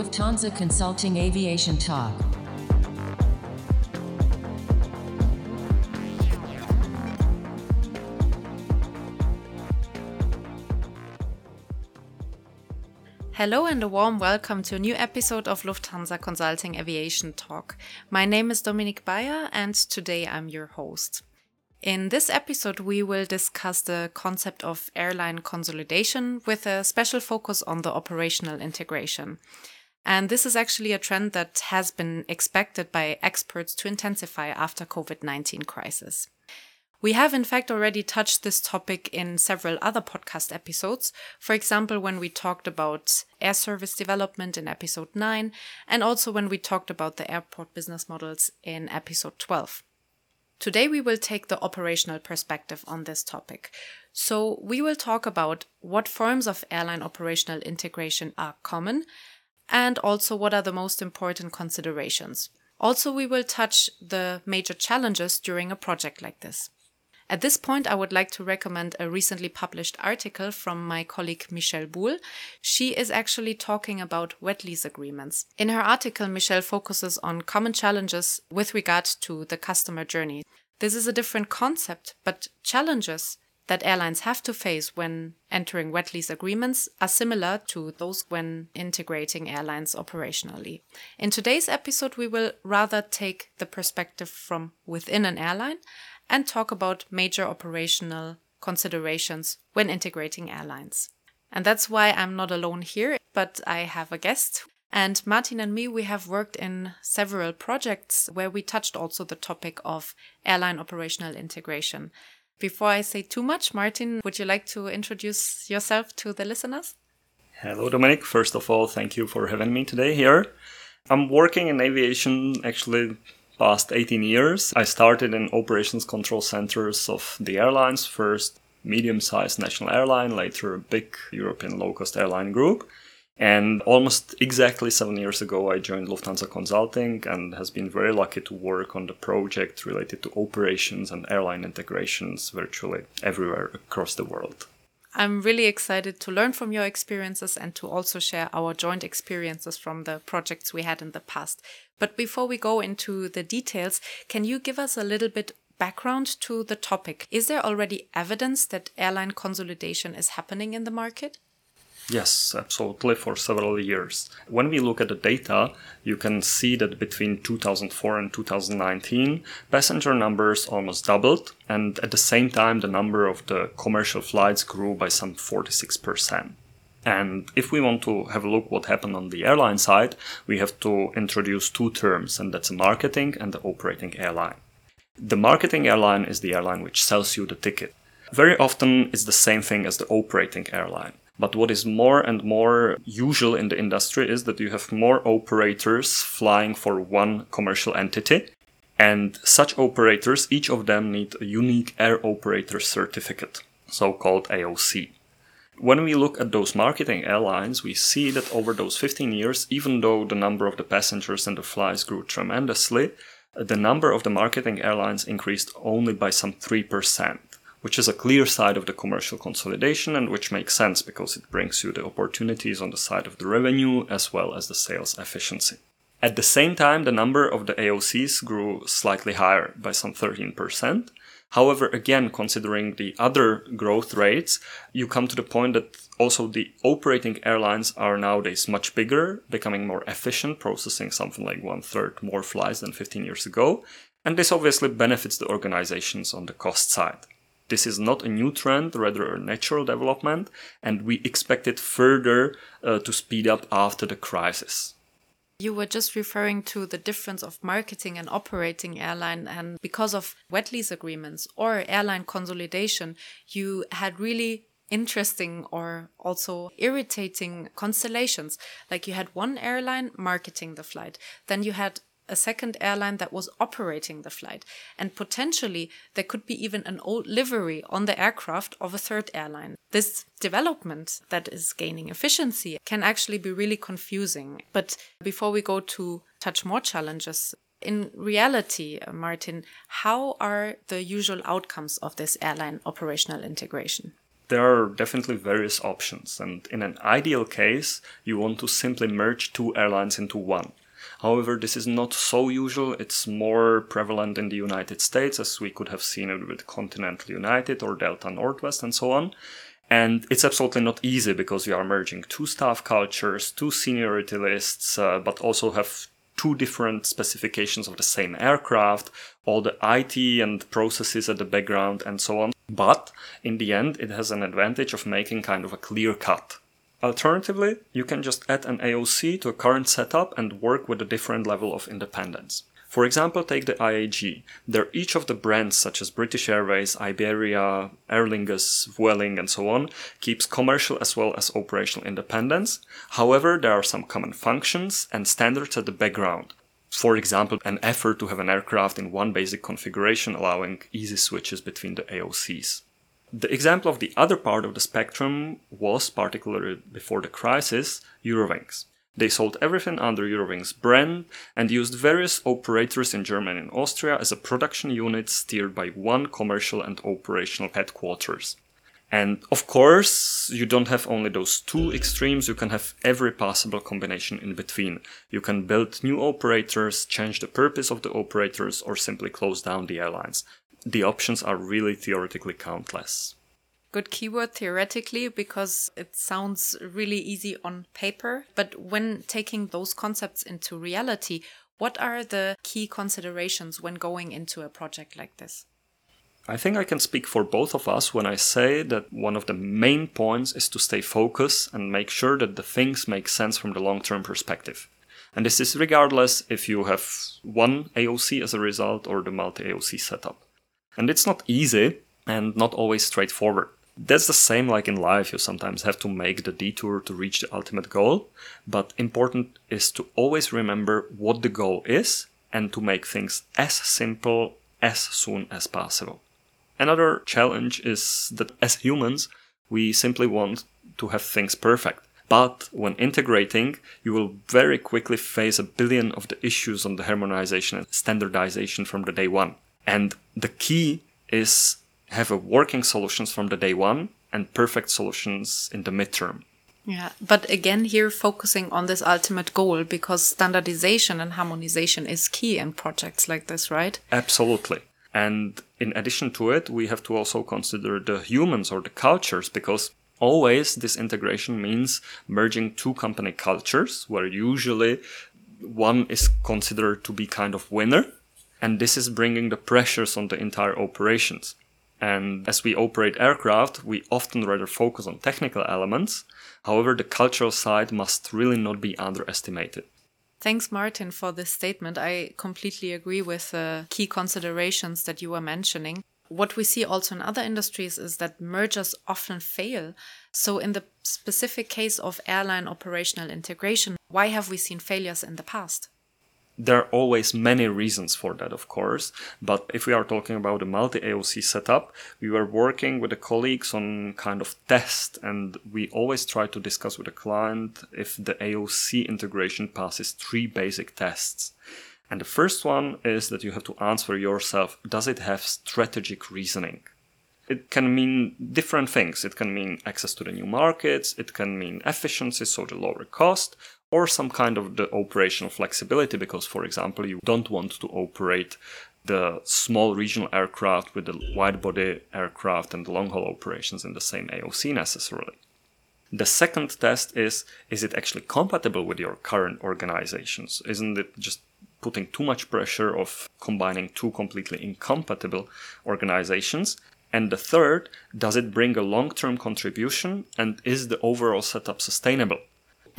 Lufthansa Consulting Aviation Talk. Hello and a warm welcome to a new episode of Lufthansa Consulting Aviation Talk. My name is Dominique Bayer and today I'm your host. In this episode, we will discuss the concept of airline consolidation with a special focus on the operational integration. And this is actually a trend that has been expected by experts to intensify after COVID-19 crisis. We have, in fact, already touched this topic in several other podcast episodes. For example, when we talked about air service development in episode 9, and also when we talked about the airport business models in episode 12. Today, we will take the operational perspective on this topic. So, we will talk about what forms of airline operational integration are common and also what are the most important considerations. Also, we will touch the major challenges during a project like this. At this point, I would like to recommend a recently published article from my colleague Michelle Buhl. She is actually talking about wet lease agreements. In her article, Michelle focuses on common challenges with regard to the customer journey. This is a different concept, but challenges that airlines have to face when entering wet lease agreements are similar to those when integrating airlines operationally. In today's episode, we will rather take the perspective from within an airline and talk about major operational considerations when integrating airlines. And that's why I'm not alone here, but I have a guest. And Martin and me, we have worked in several projects where we touched also the topic of airline operational integration. Before I say too much, Martin, would you like to introduce yourself to the listeners? Hello, Dominic. First of all, thank you for having me today here. I'm working in aviation actually past 18 years. I started in operations control centers of the airlines, first medium sized national airline, later a big European low cost airline group. And almost exactly seven years ago, I joined Lufthansa Consulting and has been very lucky to work on the project related to operations and airline integrations virtually everywhere across the world. I'm really excited to learn from your experiences and to also share our joint experiences from the projects we had in the past. But before we go into the details, can you give us a little bit background to the topic? Is there already evidence that airline consolidation is happening in the market? Yes, absolutely, for several years. When we look at the data, you can see that between 2004 and 2019, passenger numbers almost doubled, and at the same time, the number of the commercial flights grew by some 46%. And if we want to have a look what happened on the airline side, we have to introduce two terms, and that's a marketing and the operating airline. The marketing airline is the airline which sells you the ticket. Very often, it's the same thing as the operating airline. But what is more and more usual in the industry is that you have more operators flying for one commercial entity. And such operators, each of them need a unique air operator certificate, so called AOC. When we look at those marketing airlines, we see that over those 15 years, even though the number of the passengers and the flights grew tremendously, the number of the marketing airlines increased only by some 3% which is a clear side of the commercial consolidation and which makes sense because it brings you the opportunities on the side of the revenue as well as the sales efficiency. At the same time, the number of the AOCs grew slightly higher by some 13%. However, again, considering the other growth rates, you come to the point that also the operating airlines are nowadays much bigger, becoming more efficient, processing something like one third more flights than 15 years ago. And this obviously benefits the organizations on the cost side. This is not a new trend, rather a natural development, and we expect it further uh, to speed up after the crisis. You were just referring to the difference of marketing and operating airline, and because of wet lease agreements or airline consolidation, you had really interesting or also irritating constellations. Like you had one airline marketing the flight, then you had a second airline that was operating the flight. And potentially, there could be even an old livery on the aircraft of a third airline. This development that is gaining efficiency can actually be really confusing. But before we go to touch more challenges, in reality, uh, Martin, how are the usual outcomes of this airline operational integration? there are definitely various options, and in an ideal case, you want to simply merge two airlines into one. However, this is not so usual. It's more prevalent in the United States, as we could have seen it with Continental United or Delta Northwest and so on. And it's absolutely not easy because you are merging two staff cultures, two seniority lists, uh, but also have two different specifications of the same aircraft, all the IT and processes at the background, and so on. But in the end, it has an advantage of making kind of a clear cut. Alternatively, you can just add an AOC to a current setup and work with a different level of independence. For example, take the IAG. There, each of the brands such as British Airways, Iberia, Aer Lingus, Vueling, and so on keeps commercial as well as operational independence. However, there are some common functions and standards at the background. For example, an effort to have an aircraft in one basic configuration allowing easy switches between the AOCs. The example of the other part of the spectrum was, particularly before the crisis, Eurowings. They sold everything under Eurowings brand and used various operators in Germany and Austria as a production unit steered by one commercial and operational headquarters. And of course, you don't have only those two extremes, you can have every possible combination in between. You can build new operators, change the purpose of the operators, or simply close down the airlines. The options are really theoretically countless. Good keyword theoretically because it sounds really easy on paper. But when taking those concepts into reality, what are the key considerations when going into a project like this? I think I can speak for both of us when I say that one of the main points is to stay focused and make sure that the things make sense from the long term perspective. And this is regardless if you have one AOC as a result or the multi AOC setup. And it's not easy and not always straightforward. That's the same like in life, you sometimes have to make the detour to reach the ultimate goal, but important is to always remember what the goal is and to make things as simple as soon as possible. Another challenge is that as humans, we simply want to have things perfect. But when integrating, you will very quickly face a billion of the issues on the harmonization and standardization from the day one. And the key is have a working solutions from the day one and perfect solutions in the midterm. Yeah, but again, here focusing on this ultimate goal because standardization and harmonization is key in projects like this, right? Absolutely. And in addition to it, we have to also consider the humans or the cultures because always this integration means merging two company cultures where usually one is considered to be kind of winner and this is bringing the pressures on the entire operations. And as we operate aircraft, we often rather focus on technical elements. However, the cultural side must really not be underestimated. Thanks, Martin, for this statement. I completely agree with the key considerations that you were mentioning. What we see also in other industries is that mergers often fail. So, in the specific case of airline operational integration, why have we seen failures in the past? There are always many reasons for that, of course. But if we are talking about a multi AOC setup, we were working with the colleagues on kind of test, and we always try to discuss with the client if the AOC integration passes three basic tests. And the first one is that you have to answer yourself does it have strategic reasoning? It can mean different things. It can mean access to the new markets, it can mean efficiency, so the lower cost, or some kind of the operational flexibility because for example you don't want to operate the small regional aircraft with the wide body aircraft and the long haul operations in the same AOC necessarily. The second test is is it actually compatible with your current organizations? Isn't it just putting too much pressure of combining two completely incompatible organizations? And the third, does it bring a long term contribution and is the overall setup sustainable?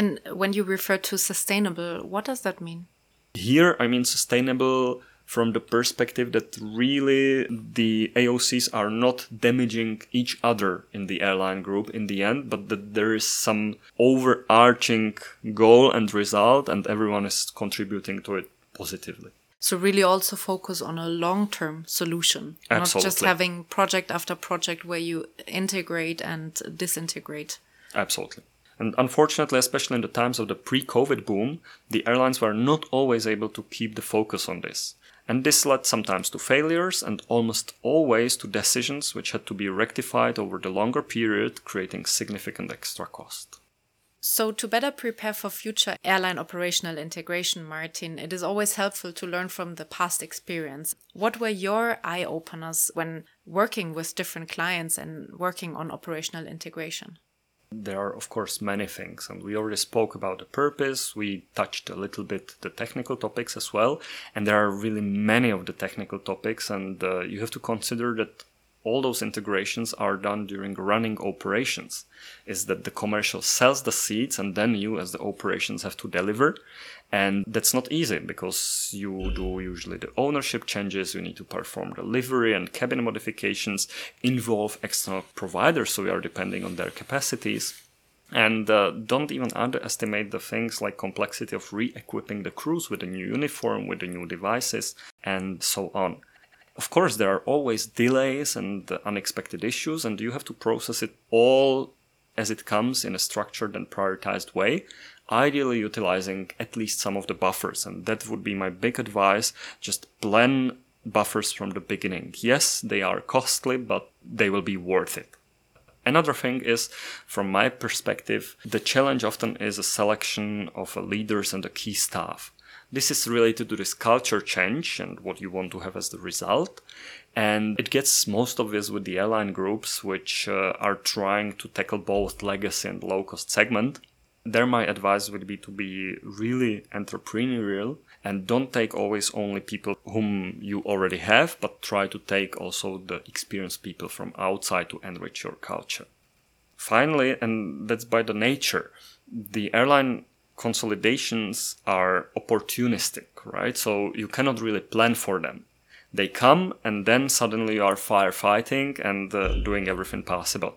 And when you refer to sustainable, what does that mean? Here, I mean sustainable from the perspective that really the AOCs are not damaging each other in the airline group in the end, but that there is some overarching goal and result, and everyone is contributing to it positively. So really also focus on a long-term solution, Absolutely. not just having project after project where you integrate and disintegrate. Absolutely. And unfortunately, especially in the times of the pre COVID boom, the airlines were not always able to keep the focus on this. And this led sometimes to failures and almost always to decisions which had to be rectified over the longer period, creating significant extra cost. So, to better prepare for future airline operational integration, Martin, it is always helpful to learn from the past experience. What were your eye openers when working with different clients and working on operational integration? There are, of course, many things, and we already spoke about the purpose. We touched a little bit the technical topics as well, and there are really many of the technical topics, and uh, you have to consider that all those integrations are done during running operations is that the commercial sells the seats and then you as the operations have to deliver. And that's not easy because you do usually the ownership changes you need to perform delivery and cabin modifications involve external providers so we are depending on their capacities. And uh, don't even underestimate the things like complexity of re-equipping the crews with a new uniform with the new devices and so on of course, there are always delays and unexpected issues, and you have to process it all as it comes in a structured and prioritized way, ideally utilizing at least some of the buffers. And that would be my big advice. Just plan buffers from the beginning. Yes, they are costly, but they will be worth it. Another thing is, from my perspective, the challenge often is a selection of leaders and a key staff. This is related to this culture change and what you want to have as the result. And it gets most obvious with the airline groups, which uh, are trying to tackle both legacy and low cost segment. There, my advice would be to be really entrepreneurial and don't take always only people whom you already have, but try to take also the experienced people from outside to enrich your culture. Finally, and that's by the nature, the airline consolidations are opportunistic, right? So you cannot really plan for them. They come and then suddenly you are firefighting and uh, doing everything possible.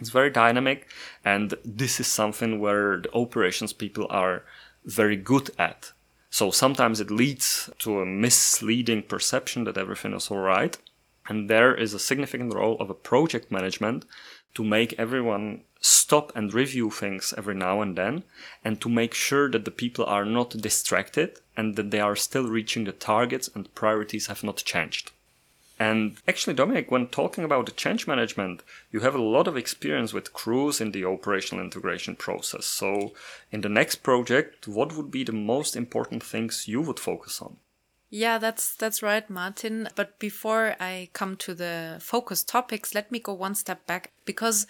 It's very dynamic, and this is something where the operations people are very good at. So sometimes it leads to a misleading perception that everything is all right. And there is a significant role of a project management to make everyone stop and review things every now and then and to make sure that the people are not distracted and that they are still reaching the targets and priorities have not changed. And actually, Dominic, when talking about the change management, you have a lot of experience with crews in the operational integration process. So, in the next project, what would be the most important things you would focus on? Yeah, that's that's right, Martin. But before I come to the focus topics, let me go one step back because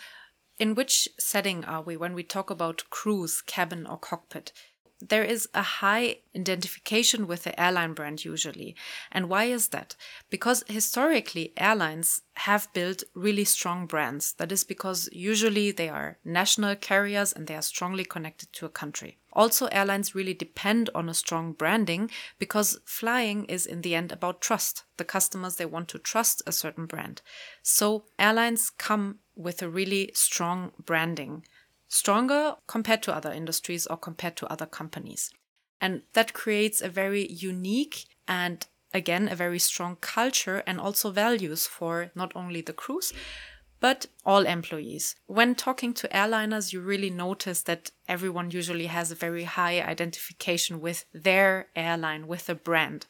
in which setting are we when we talk about crews, cabin, or cockpit? There is a high identification with the airline brand usually. And why is that? Because historically, airlines have built really strong brands. That is because usually they are national carriers and they are strongly connected to a country. Also, airlines really depend on a strong branding because flying is in the end about trust. The customers, they want to trust a certain brand. So, airlines come with a really strong branding, stronger compared to other industries or compared to other companies. And that creates a very unique and again a very strong culture and also values for not only the crews but all employees. When talking to airliners, you really notice that everyone usually has a very high identification with their airline, with the brand.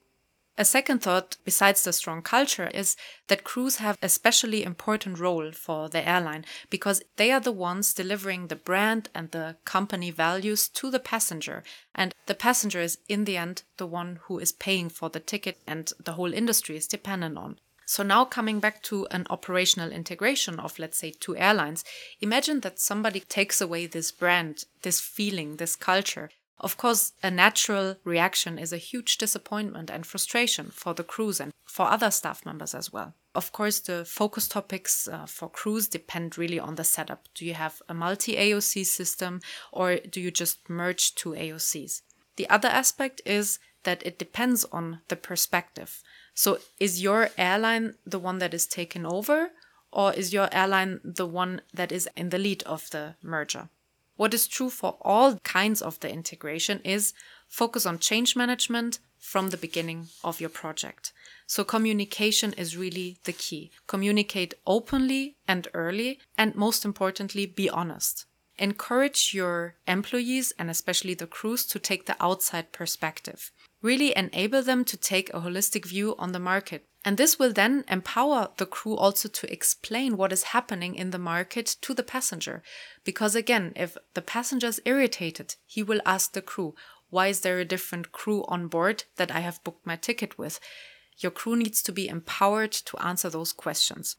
A second thought, besides the strong culture, is that crews have a especially important role for the airline because they are the ones delivering the brand and the company values to the passenger. And the passenger is, in the end, the one who is paying for the ticket and the whole industry is dependent on. So, now coming back to an operational integration of, let's say, two airlines, imagine that somebody takes away this brand, this feeling, this culture. Of course, a natural reaction is a huge disappointment and frustration for the crews and for other staff members as well. Of course, the focus topics uh, for crews depend really on the setup. Do you have a multi AOC system or do you just merge two AOCs? The other aspect is that it depends on the perspective. So, is your airline the one that is taken over, or is your airline the one that is in the lead of the merger? What is true for all kinds of the integration is focus on change management from the beginning of your project. So communication is really the key. Communicate openly and early, and most importantly, be honest. Encourage your employees and especially the crews to take the outside perspective. Really enable them to take a holistic view on the market. And this will then empower the crew also to explain what is happening in the market to the passenger. Because again, if the passenger is irritated, he will ask the crew, why is there a different crew on board that I have booked my ticket with? Your crew needs to be empowered to answer those questions.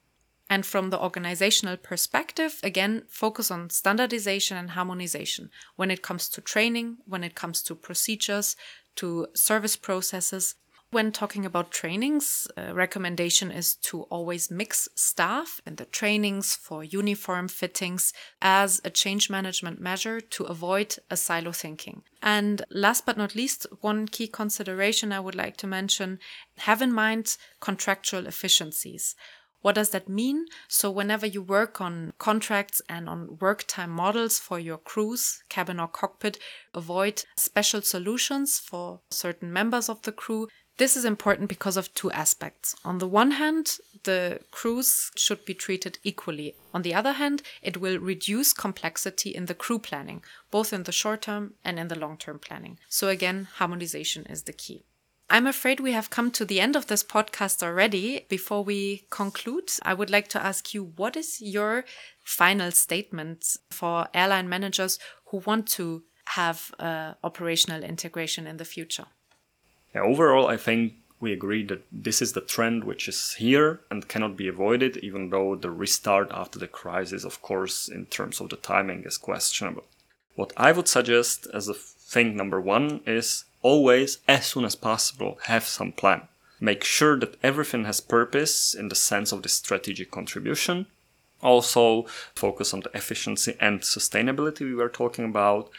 And from the organizational perspective, again, focus on standardization and harmonization when it comes to training, when it comes to procedures, to service processes. When talking about trainings, a recommendation is to always mix staff in the trainings for uniform fittings as a change management measure to avoid a silo thinking. And last but not least, one key consideration I would like to mention have in mind contractual efficiencies. What does that mean? So, whenever you work on contracts and on work time models for your crews, cabin or cockpit, avoid special solutions for certain members of the crew. This is important because of two aspects. On the one hand, the crews should be treated equally. On the other hand, it will reduce complexity in the crew planning, both in the short term and in the long term planning. So, again, harmonization is the key. I'm afraid we have come to the end of this podcast already. Before we conclude, I would like to ask you what is your final statement for airline managers who want to have uh, operational integration in the future? Yeah, overall, I think we agree that this is the trend which is here and cannot be avoided, even though the restart after the crisis, of course, in terms of the timing, is questionable. What I would suggest as a thing number one is always, as soon as possible, have some plan. Make sure that everything has purpose in the sense of the strategic contribution. Also, focus on the efficiency and sustainability we were talking about.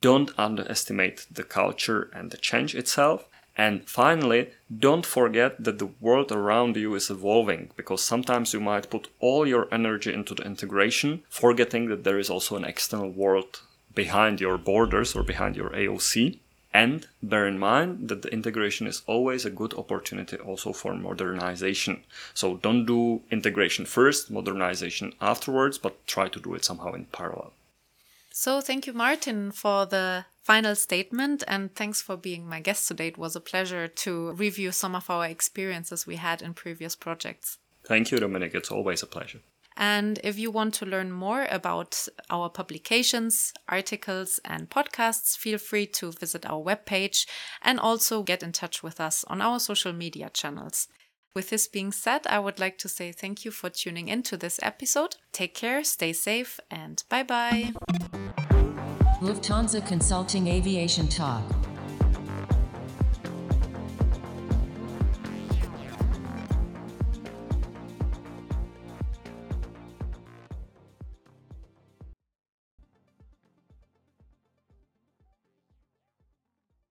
Don't underestimate the culture and the change itself. And finally, don't forget that the world around you is evolving because sometimes you might put all your energy into the integration, forgetting that there is also an external world behind your borders or behind your AOC. And bear in mind that the integration is always a good opportunity also for modernization. So don't do integration first, modernization afterwards, but try to do it somehow in parallel. So thank you, Martin, for the final statement. And thanks for being my guest today. It was a pleasure to review some of our experiences we had in previous projects. Thank you, Dominic. It's always a pleasure. And if you want to learn more about our publications, articles, and podcasts, feel free to visit our webpage and also get in touch with us on our social media channels. With this being said, I would like to say thank you for tuning into this episode. Take care, stay safe, and bye bye. Lufthansa Consulting Aviation Talk.